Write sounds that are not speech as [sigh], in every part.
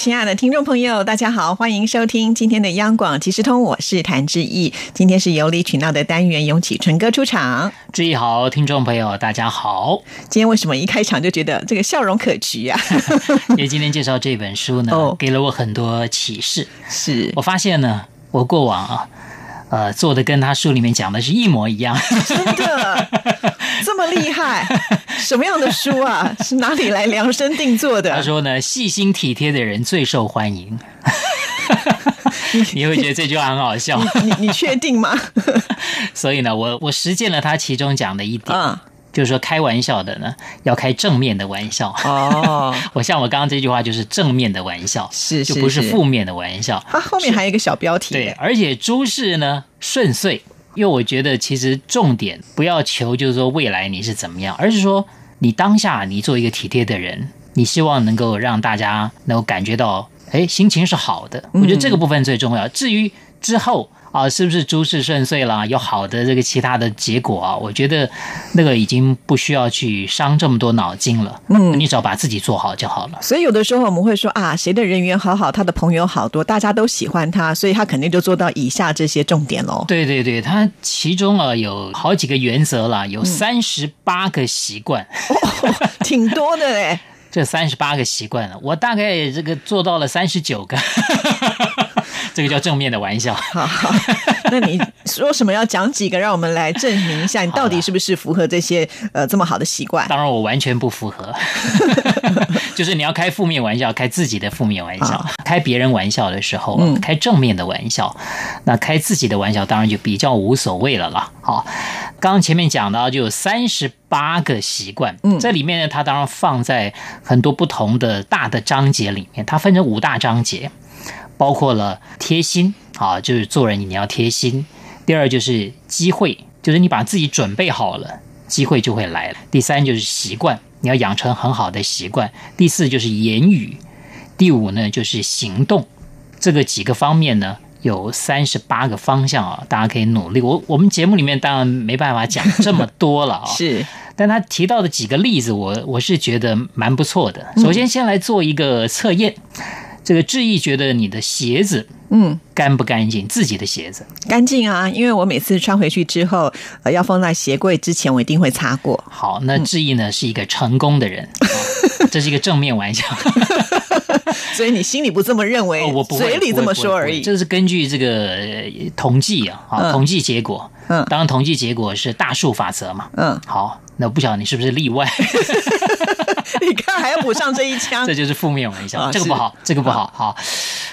亲爱的听众朋友，大家好，欢迎收听今天的央广即时通，我是谭志毅。今天是有理取闹的单元，永启纯哥出场。志毅好，听众朋友大家好。今天为什么一开场就觉得这个笑容可掬啊？[laughs] 因为今天介绍这本书呢，哦给了我很多启示。是我发现呢，我过往啊，呃，做的跟他书里面讲的是一模一样。真的 [laughs] 这么厉害？什么样的书啊？[laughs] 是哪里来量身定做的？他说呢，细心体贴的人最受欢迎。[laughs] 你会觉得这句话很好笑，你你确定吗？所以呢，我我实践了他其中讲的一点，啊就是说开玩笑的呢，要开正面的玩笑。哦，[laughs] 我像我刚刚这句话就是正面的玩笑，是就是不是是负面的玩笑。它后面还有一个小标题。对，而且诸事呢顺遂，因为我觉得其实重点不要求就是说未来你是怎么样，而是说你当下你做一个体贴的人，你希望能够让大家能够感觉到，哎，心情是好的。我觉得这个部分最重要。至于之后。啊，是不是诸事顺遂啦？有好的这个其他的结果啊？我觉得那个已经不需要去伤这么多脑筋了。嗯你只要把自己做好就好了。所以有的时候我们会说啊，谁的人缘好好，他的朋友好多，大家都喜欢他，所以他肯定就做到以下这些重点喽。对对对，他其中啊有好几个原则啦，有三十八个习惯。挺多的嘞。[laughs] 这三十八个习惯了，我大概这个做到了三十九个，这个叫正面的玩笑。好好，那你说什么要讲几个，让我们来证明一下，你到底是不是符合这些呃这么好的习惯？当然，我完全不符合，[laughs] 就是你要开负面玩笑，开自己的负面玩笑好，开别人玩笑的时候，嗯开正面的玩笑，那开自己的玩笑当然就比较无所谓了啦。好，刚刚前面讲到就有三十八个习惯，嗯这里面呢，它当然放在很多不同的大的章节里面，它分成五大章节，包括了贴心啊，就是做人你要贴心；第二就是机会，就是你把自己准备好了，机会就会来了；第三就是习惯，你要养成很好的习惯；第四就是言语；第五呢就是行动。这个几个方面呢，有三十八个方向啊，大家可以努力。我我们节目里面当然没办法讲这么多了啊、[laughs] 是但他提到的几个例子，我我是觉得蛮不错的。首先，先来做一个测验。这个志毅觉得你的鞋子嗯干不干净？自己的鞋子干净啊，因为我每次穿回去之后，呃，要放在鞋柜之前，我一定会擦过。好，那志毅呢是一个成功的人，啊 [laughs] 这是一个正面玩笑。[laughs] 所以你心里不这么认为，哦，我不嘴里这么说而已。这是根据这个呃统计啊，啊，嗯统计结果。嗯当然，统计结果是大数法则嘛。嗯，好，那不晓得你是不是例外？[laughs] 还要补上这一枪 [laughs] 这，就是负面玩笑，啊这个不好，这个不好。好，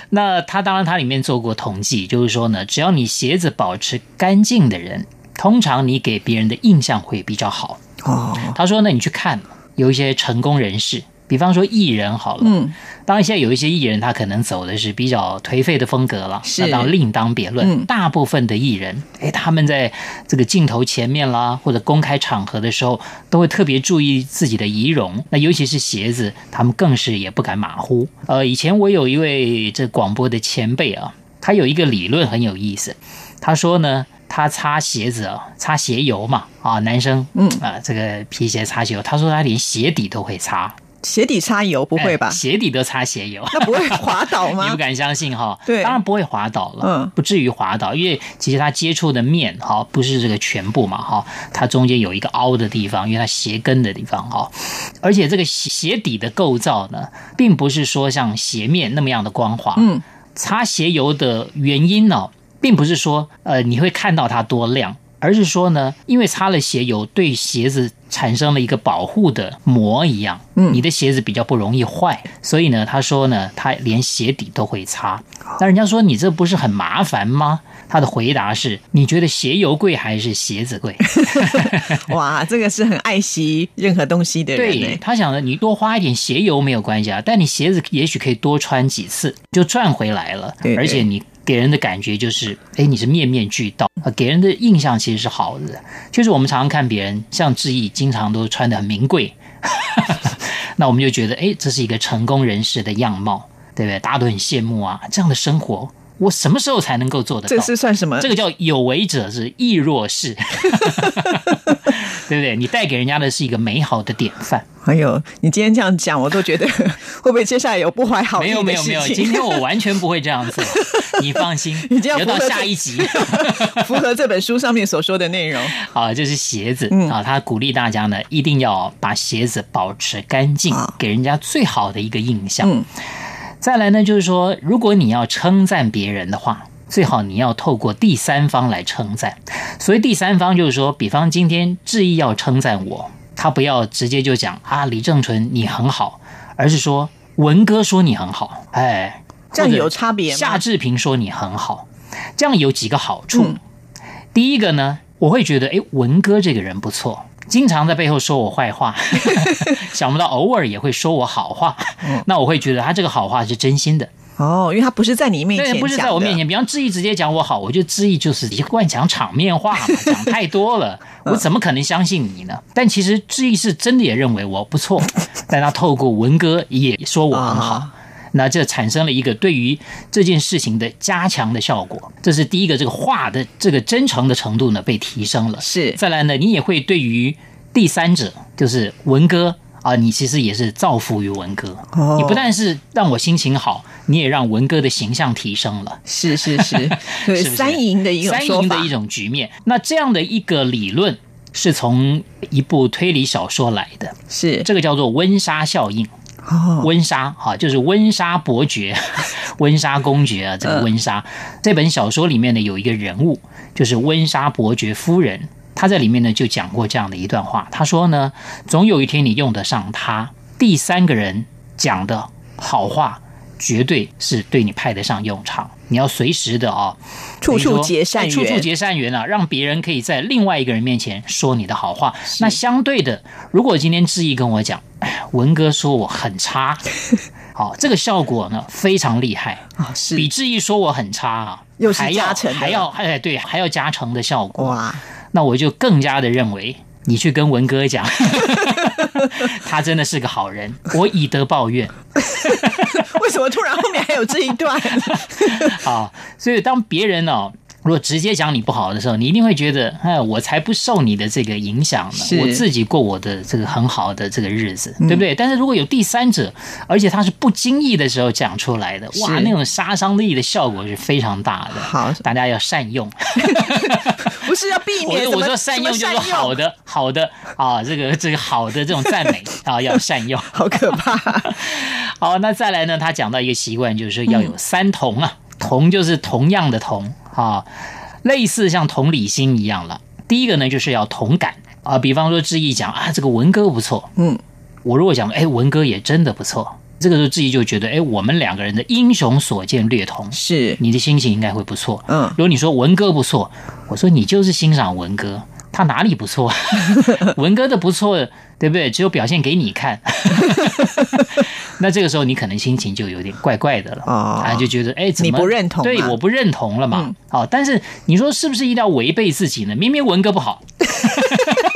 那他当然他里面做过统计，就是说呢，只要你鞋子保持干净的人，通常你给别人的印象会比较好。哦，他说呢，你去看有一些成功人士，比方说艺人好了，嗯，当然现在有一些艺人他可能走的是比较颓废的风格了，是那当然另当别论。嗯大部分的艺人，哎，他们在这个镜头前面啦，或者公开场合的时候，都会特别注意自己的仪容。那尤其是鞋子，他们更是也不敢马虎。呃，以前我有一位这广播的前辈啊，他有一个理论很有意思，他说呢。他擦鞋子啊，擦鞋油嘛，啊，男生，嗯啊，这个皮鞋擦鞋油，他说他连鞋底都会擦，鞋底擦油不会吧哎？鞋底都擦鞋油，那不会滑倒吗 [laughs] 你不？敢相信哈？对当然不会滑倒了，嗯不至于滑倒，因为其实它接触的面哈不是这个全部嘛哈，它中间有一个凹的地方，因为它鞋跟的地方哈，而且这个鞋鞋底的构造呢，并不是说像鞋面那么样的光滑，嗯，擦鞋油的原因呢，并不是说呃你会看到它多亮，而是说呢，因为擦了鞋油，对鞋子产生了一个保护的膜一样，嗯你的鞋子比较不容易坏。所以呢，他说呢，他连鞋底都会擦。那人家说你这不是很麻烦吗？他的回答是：你觉得鞋油贵还是鞋子贵？[laughs] 哇，这个是很爱惜任何东西的人对。他想着你多花一点鞋油没有关系啊，但你鞋子也许可以多穿几次就赚回来了，对对而且你给人的感觉就是，哎，你是面面俱到啊，给人的印象其实是好的。就是我们常常看别人，像志毅，经常都穿的很名贵。[laughs] 那我们就觉得，哎，这是一个成功人士的样貌，对不对？大家都很羡慕啊，这样的生活，我什么时候才能够做得到？这是算什么？这个叫有为者是亦若是，[laughs] 对不对？你带给人家的是一个美好的典范。哎呦，你今天这样讲，我都觉得 [laughs] 会不会接下来有不怀好意没有没有没有，今天我完全不会这样做，[laughs] 你放心。你这样留到下一集，[laughs] 符合这本书上面所说的内容。好，就是鞋子嗯啊，他鼓励大家呢，一定要把鞋子保持干净啊，给人家最好的一个印象。嗯再来呢，就是说，如果你要称赞别人的话，最好你要透过第三方来称赞。所以第三方，就是说，比方今天志毅要称赞我，他不要直接就讲啊，李正淳你很好，而是说文哥说你很好，哎，这样有差别吗？夏志平说你很好，这样有几个好处。嗯。第一个呢，我会觉得，哎，文哥这个人不错，经常在背后说我坏话，[laughs] 想不到偶尔也会说我好话，嗯。那我会觉得他这个好话是真心的，哦，因为他不是在你面前对，不是在我面前。比方志毅直接讲我好，我觉得志毅就是一贯讲场面话嘛，[laughs] 讲太多了，我怎么可能相信你呢？但其实志毅是真的也认为我不错，[laughs] 但他透过文哥也说我很好。啊那这产生了一个对于这件事情的加强的效果，这是第一个，这个话的这个真诚的程度呢被提升了。是再来呢，你也会对于第三者，就是文哥啊，你其实也是造福于文哥。哦你不但是让我心情好，你也让文哥的形象提升了。是是是，[laughs] 对是不是三赢的一种三赢的一种局面。那这样的一个理论是从一部推理小说来的，是这个叫做温莎效应。哦，温莎哈，就是温莎伯爵、[laughs] 温莎公爵啊，这个温莎。这本小说里面呢，有一个人物，就是温莎伯爵夫人。她在里面呢就讲过这样的一段话，他说呢，总有一天你用得上他。第三个人讲的好话，绝对是对你派得上用场。你要随时的啊，处处结善缘，哎处处结善缘啊，让别人可以在另外一个人面前说你的好话。那相对的，如果今天志毅跟我讲，哎，文哥说我很差，[laughs] 好，这个效果呢非常厉害，啊，是比志毅说我很差啊，又是还要加成的还要哎对，还要加成的效果。哇，那我就更加的认为。你去跟文哥讲，[laughs] 他真的是个好人，我以德报怨。[laughs] 为什么突然后面还有这一段？[laughs] 好，所以当别人哦，如果直接讲你不好的时候，你一定会觉得，哎，我才不受你的这个影响呢，我自己过我的这个很好的这个日子，嗯对不对？但是如果有第三者，而且他是不经意的时候讲出来的，哇，那种杀伤力的效果是非常大的。好大家要善用。[laughs] 不是要避免我说善用就是好的，的，好的啊，这个这个好的这种赞美 [laughs] 啊，要善用。好可怕。[laughs] 好，那再来呢？他讲到一个习惯，就是说要有三同啊，同就是同样的同啊，类似像同理心一样了。第一个呢，就是要同感啊，比方说志毅讲啊，这个文哥不错，嗯，我如果讲，哎，文哥也真的不错，这个时候志毅就觉得，哎，我们两个人的英雄所见略同，是，你的心情应该会不错。嗯如果你说文哥不错，我说你就是欣赏文哥，他哪里不错？[laughs] 文哥的不错，对不对？只有表现给你看。[laughs] 那这个时候你可能心情就有点怪怪的了哦啊，就觉得哎，怎么你不认同对，我不认同了嘛嗯。好、但是你说是不是一定要违背自己呢？明明文哥不好，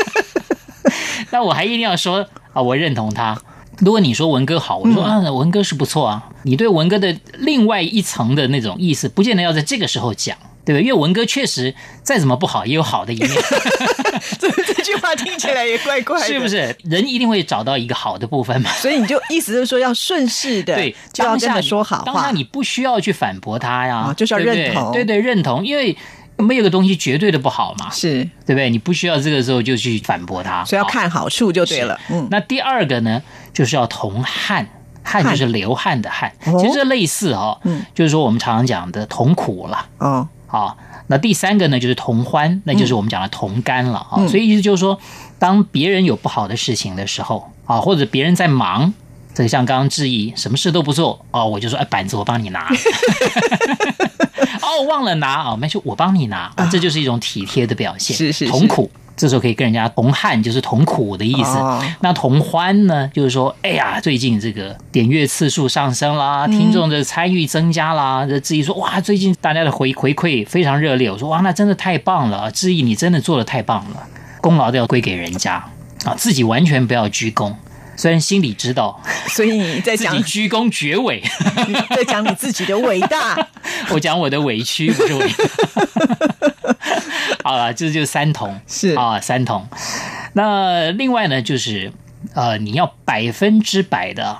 [laughs] 那我还一定要说啊，我认同他。如果你说文哥好，我说、啊，文哥是不错啊。你对文哥的另外一层的那种意思，不见得要在这个时候讲，对不对？因为文哥确实再怎么不好，也有好的一面，[laughs] 这这句话听起来也怪怪的，是不？是？人一定会找到一个好的部分嘛。所以你就意思是说要顺势的，对，就要跟他当下你说好话。当下。你不需要去反驳他呀，啊就是要认同。对对，认同，因为没有个东西绝对的不好嘛，是，对不对？你不需要这个时候就去反驳他，所以要好看好处就对了。嗯，那第二个呢，就是要同汗，汗就是流汗的汗，哦。其实这类似哦，嗯。就是说我们常常讲的同苦了哦，啊。那第三个呢，就是同欢，那就是我们讲的同甘了啊。嗯所以意思就是说，当别人有不好的事情的时候啊，或者别人在忙。这个像刚刚质疑，什么事都不做哦，我就说哎，板子我帮你拿，[laughs] 哦，忘了拿哦，没事，我帮你拿，啊这就是一种体贴的表现，是是是同苦，这时候可以跟人家同汗，就是同苦的意思。哦那同欢呢，就是说，哎呀，最近这个点阅次数上升啦，听众的参与增加啦，这质疑说，哇，最近大家的回回馈非常热烈。我说，哇，那真的太棒了，质疑你真的做的太棒了，功劳都要归给人家啊，自己完全不要鞠躬。虽然心里知道 [laughs] 所以你在讲自己居功厥伟，[laughs] 你在讲你自己的伟大，[laughs] 我讲我的委屈不是伟。[laughs] 好了，这就是三同是啊，三同。那另外呢，就是呃，你要百分之百的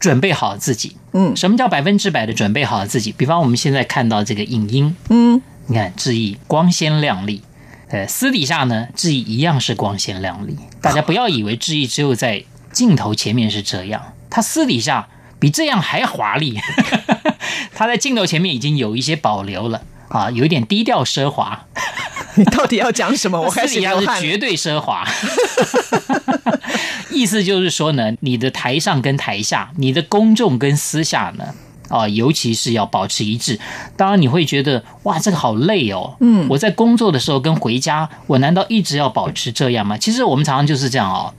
准备好自己。嗯什么叫百分之百的准备好自己？比方我们现在看到这个影音，嗯，你看志毅光鲜亮丽，呃，私底下呢，志毅一样是光鲜亮丽。大家不要以为志毅只有在镜头前面是这样，他私底下比这样还华丽。[laughs] 他在镜头前面已经有一些保留了啊，有一点低调奢华。你到底要讲什么？[laughs] 我开私底下始流汗了。是绝对奢华。[laughs] 意思就是说呢，你的台上跟台下，你的公众跟私下呢，啊，尤其是要保持一致。当然，你会觉得哇，这个好累哦。嗯我在工作的时候跟回家，我难道一直要保持这样吗？其实我们常常就是这样哦。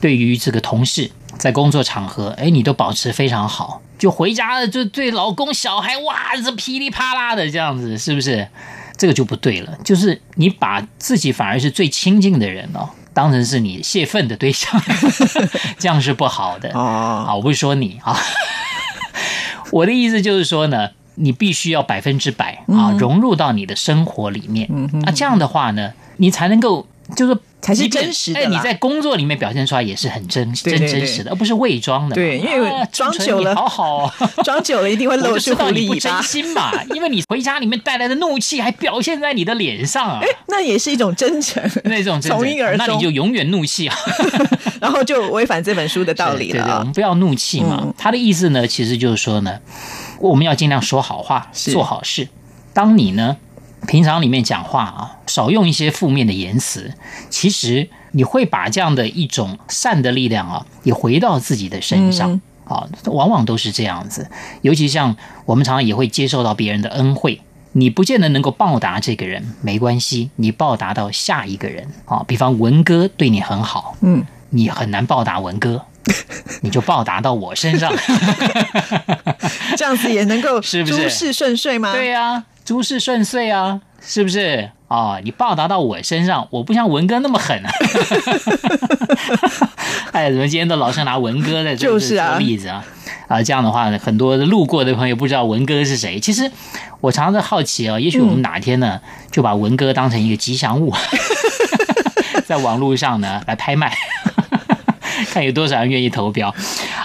对于这个同事，在工作场合，哎，你都保持非常好，就回家了就对老公、小孩，哇，这噼里啪啦的这样子，是不是？这个就不对了，就是你把自己反而是最亲近的人哦，当成是你泄愤的对象，[laughs] 这样是不好的。哦，啊，我不是说你啊，[laughs] 我的意思就是说呢，你必须要百分之百嗯。啊融入到你的生活里面。啊，这样的话呢，你才能够就是才是真实的啦你在工作里面表现出来也是很真真真实的，而不是伪装的。对因为啊装久了好好哦。[laughs] 装久了一定会露出狐道你不真狸尾巴。心嘛，因为你回家里面带来的怒气还表现在你的脸上啊，那也是一种真诚，[laughs] 那种从一而那你就永远怒气啊。[laughs] 然后就违反这本书的道理对对，我了啊。们不要怒气嘛。嗯他的意思呢，其实就是说呢，我们要尽量说好话，做好事。当你呢平常里面讲话啊，少用一些负面的言辞，其实你会把这样的一种善的力量啊，也回到自己的身上。嗯啊，往往都是这样子。尤其像我们常常也会接受到别人的恩惠，你不见得能够报答这个人，没关系，你报答到下一个人啊。比方文哥对你很好，嗯，你很难报答文哥，[laughs] 你就报答到我身上。[laughs] 这样子也能够 [laughs] 诸事顺遂吗？对呀、诸事顺遂啊，是不是？啊、你报答到我身上，我不像文哥那么狠啊。[laughs] [laughs] 哎，怎么今天都老是拿文哥在这就是啊做例子啊？啊，这样的话呢，很多路过的朋友不知道文哥是谁。其实我常常在好奇啊，也许我们哪天呢，就把文哥当成一个吉祥物，[laughs] 在网络上呢来拍卖，看有多少人愿意投标。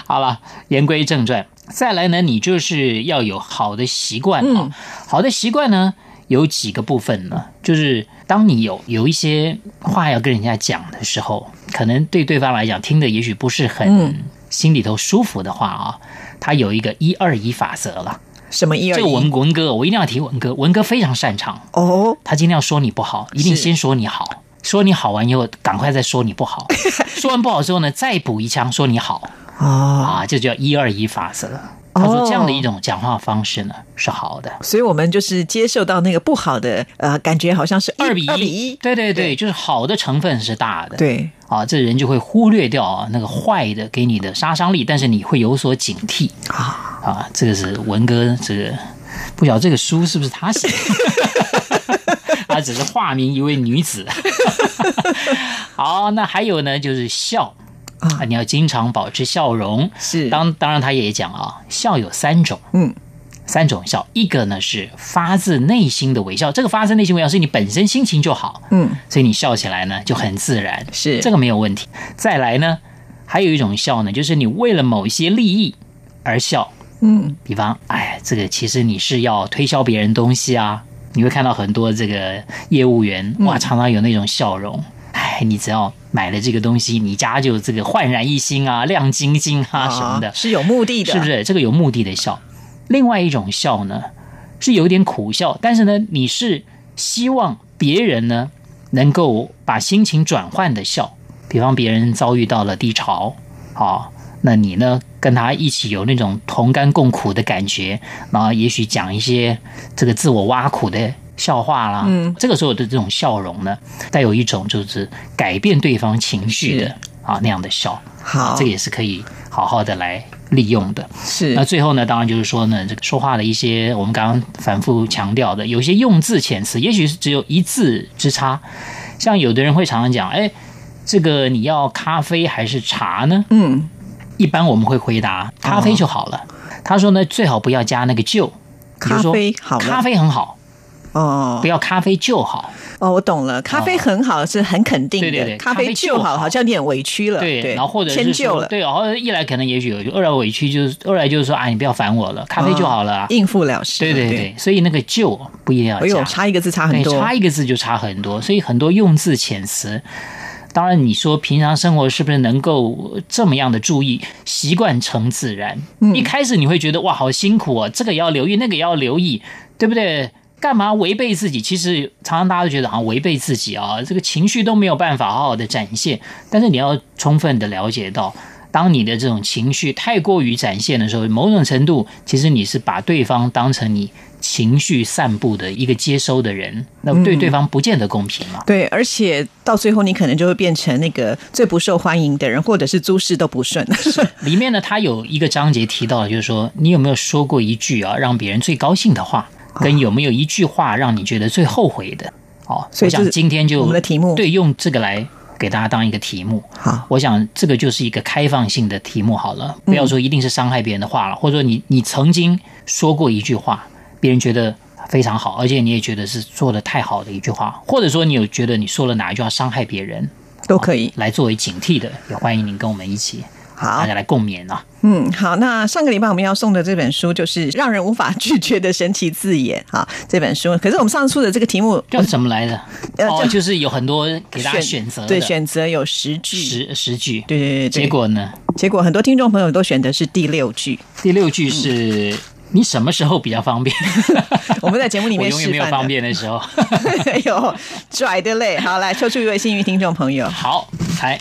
好了，言归正传，再来呢，你就是要有好的习惯啊、好的习惯呢，有几个部分呢，就是当你有有一些话要跟人家讲的时候，可能对对方来讲听的也许不是很嗯。心里头舒服的话啊，他有一个一二一法则了。什么一二这个文一？文哥，我一定要提文哥，文哥非常擅长，哦，他今天要说你不好，一定先说你好，说你好完以后，赶快再说你不好，[laughs] 说完不好之后呢，再补一枪说你好。哦，啊，这叫一二一法则。他说这样的一种讲话方式呢是好的，所以我们就是接受到那个不好的，呃，感觉好像是二比一，二比一，对对对，对。就是好的成分是大的，对，啊，这人就会忽略掉啊那个坏的给你的杀伤力，但是你会有所警惕。啊。啊。这个是文哥这个不晓得这个书是不是他写的，[laughs] 他只是化名一位女子。[laughs] 好，那还有呢，就是笑啊，你要经常保持笑容。是，当当然，他也讲啊，笑有三种，嗯，三种笑，一个呢是发自内心的微笑，这个发自内心微笑是你本身心情就好，嗯，所以你笑起来呢就很自然，是。这个没有问题。再来呢，还有一种笑呢，就是你为了某一些利益而笑，嗯，比方，哎，这个其实你是要推销别人东西啊，你会看到很多这个业务员嗯。哇，常常有那种笑容。哎，你只要买了这个东西，你家就这个焕然一新啊，亮晶晶啊什么的，是有目的的，是不？是？这个有目的的笑。另外一种笑呢，是有点苦笑，但是呢，你是希望别人呢能够把心情转换的笑。比方别人遭遇到了低潮，好，那你呢跟他一起有那种同甘共苦的感觉，然后也许讲一些这个自我挖苦的笑话啦，嗯，这个时候的这种笑容呢，带有一种就是改变对方情绪的啊那样的笑，好。啊这个也是可以好好的来利用的。是。那最后呢，当然就是说呢，这个说话的一些我们刚刚反复强调的，有些用字遣词，也许是只有一字之差。像有的人会常常讲，哎，这个你要咖啡还是茶呢？嗯，一般我们会回答咖啡就好了。他说呢，最好不要加那个就，比如咖说啡好咖啡很好，哦不要咖啡就好。哦，我懂了，咖啡很好是很肯定的，对对对咖咖啡就好，好好像有点委屈了，对，然后或者迁就了，对，然后一来可能也许有，二来委屈就是二来就是说啊，你不要烦我了，咖啡就好了啊。应付了事，对对对，所以那个就不一定要哎呦，加，差一个字差很，多，差一个字就差很多，所以很多用字遣词。当然，你说平常生活是不是能够这么样的注意，习惯成自然？嗯一开始你会觉得哇，好辛苦哦，这个也要留意，那个也要留意，对不对？干嘛违背自己？其实常常大家都觉得好像违背自己啊，这个情绪都没有办法好好的展现。但是你要充分的了解到，当你的这种情绪太过于展现的时候，某种程度其实你是把对方当成你情绪散布的一个接收的人，那对对方不见得公平嘛。对，而且到最后你可能就会变成那个最不受欢迎的人，或者是诸事都不顺。[laughs] 里面呢，他有一个章节提到，就是说你有没有说过一句啊让别人最高兴的话，跟有没有一句话让你觉得最后悔的？哦，我想今天就我们的题目对，用这个来给大家当一个题目。好，我想这个就是一个开放性的题目好了，不要说一定是伤害别人的话了，或者说你你曾经说过一句话，别人觉得非常好，而且你也觉得是做的太好的一句话，或者说你有觉得你说了哪一句话伤害别人，都可以。来作为警惕的，也欢迎您跟我们一起好大家来共勉啊。嗯，好，那上个礼拜我们要送的这本书就是让人无法拒绝的神奇字眼哈，这本书。可是我们上次出的这个题目叫怎么来的？哦，呃就就是有很多给大家选择的，对，选择有十句，十十句。对对对对，结果呢？结果很多听众朋友都选的是第六句。第六句是你什么时候比较方便？[laughs] 我们在节目里面 [laughs] 永远没有方便的时候。[laughs] 哎呦，拽的嘞！好，来抽出一位幸运听众朋友。好，来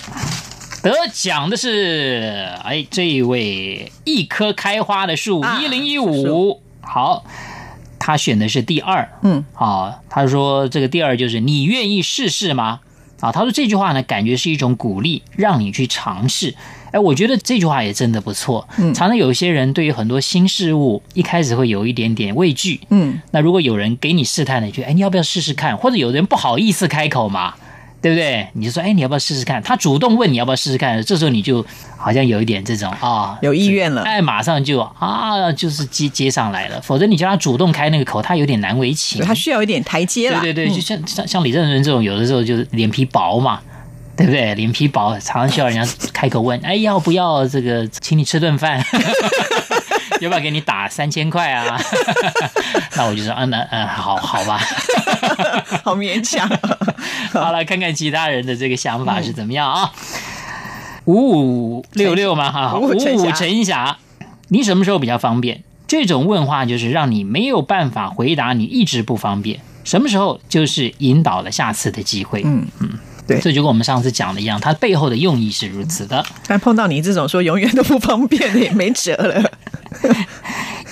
得奖的是哎这一位一棵开花的树啊一零一五，好，他选的是第二，嗯，啊，他说这个第二就是你愿意试试吗？啊，他说这句话呢，感觉是一种鼓励，让你去尝试。哎，我觉得这句话也真的不错。嗯常常有一些人对于很多新事物一开始会有一点点畏惧，嗯，那如果有人给你试探了一句，哎，你要不要试试看？或者有人不好意思开口嘛，对不对？你就说，哎，你要不要试试看？他主动问你要不要试试看，这时候你就好像有一点这种啊，有意愿了哎，马上就啊，就是接接上来了。否则你叫他主动开那个口，他有点难为情。他需要一点台阶啦。对对对，嗯就像像像李正仁这种，有的时候就是脸皮薄嘛。对不对？脸皮薄，常常需要人家开口问：“哎，要不要这个请你吃顿饭？要不要给你打三千块啊？” [laughs] 那我就说：“嗯，那嗯，好好吧。[laughs] 好勉强。[laughs] 好了，看看其他人的这个想法是怎么样啊？五五六六嘛，哈，五 [laughs] 五五陈霞你什么时候比较方便？这种问话就是让你没有办法回答，你一直不方便。什么时候就是引导了下次的机会？嗯嗯，对这就跟我们上次讲的一样，它背后的用意是如此的。但碰到你这种说永远都不方便的，也没辙了。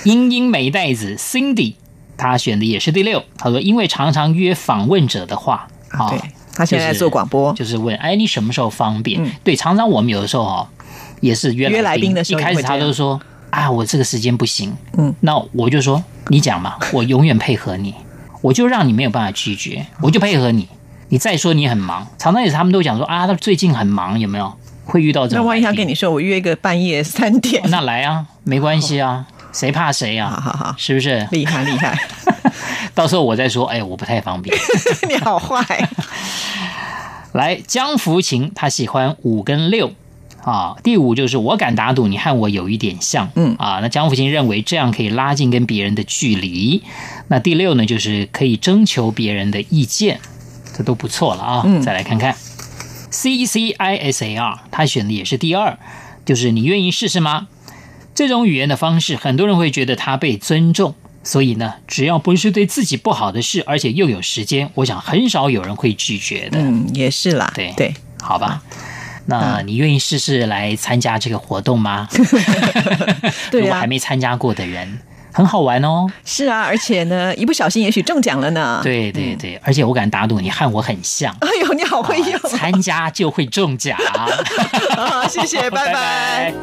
英英美袋子 Cindy，她选的也是第六。他说，因为常常约访问者的话，啊，对，他现在在做广播，就是问，哎，你什么时候方便？嗯对，常常我们有的时候哈、也是约约来宾的时候一开始他都说啊，我这个时间不行。嗯，那我就说你讲嘛，[laughs] 我永远配合你，我就让你没有办法拒绝，我就配合你。你再说你很忙，常常也是他们都讲说啊，他最近很忙，有没有？会遇到这种。那万一他跟你说我约一个半夜三点，那来啊，没关系啊，[laughs] 谁怕谁好啊？好好，是不是？厉害厉害，[laughs] 到时候我再说，哎，我不太方便。[laughs] 你好坏。[laughs] 来，江福琴他喜欢五跟六啊，第五就是我敢打赌你和我有一点像，嗯啊，那江福琴认为这样可以拉近跟别人的距离。那第六呢，就是可以征求别人的意见，这都不错了啊。嗯再来看看 C C I S A R，他选的也是第二，就是你愿意试试吗？这种语言的方式，很多人会觉得他被尊重。所以呢，只要不是对自己不好的事，而且又有时间，我想很少有人会拒绝的。嗯，也是啦，对对，好吧？那你愿意试试来参加这个活动吗？[laughs] 对啊如果还没参加过的人，很好玩哦。是啊，而且呢，一不小心也许中奖了呢。，对对对，而且我敢打赌你和我很像，哎呦，你好会用啊参加就会中奖。[laughs] 啊！谢谢，[laughs] 拜拜拜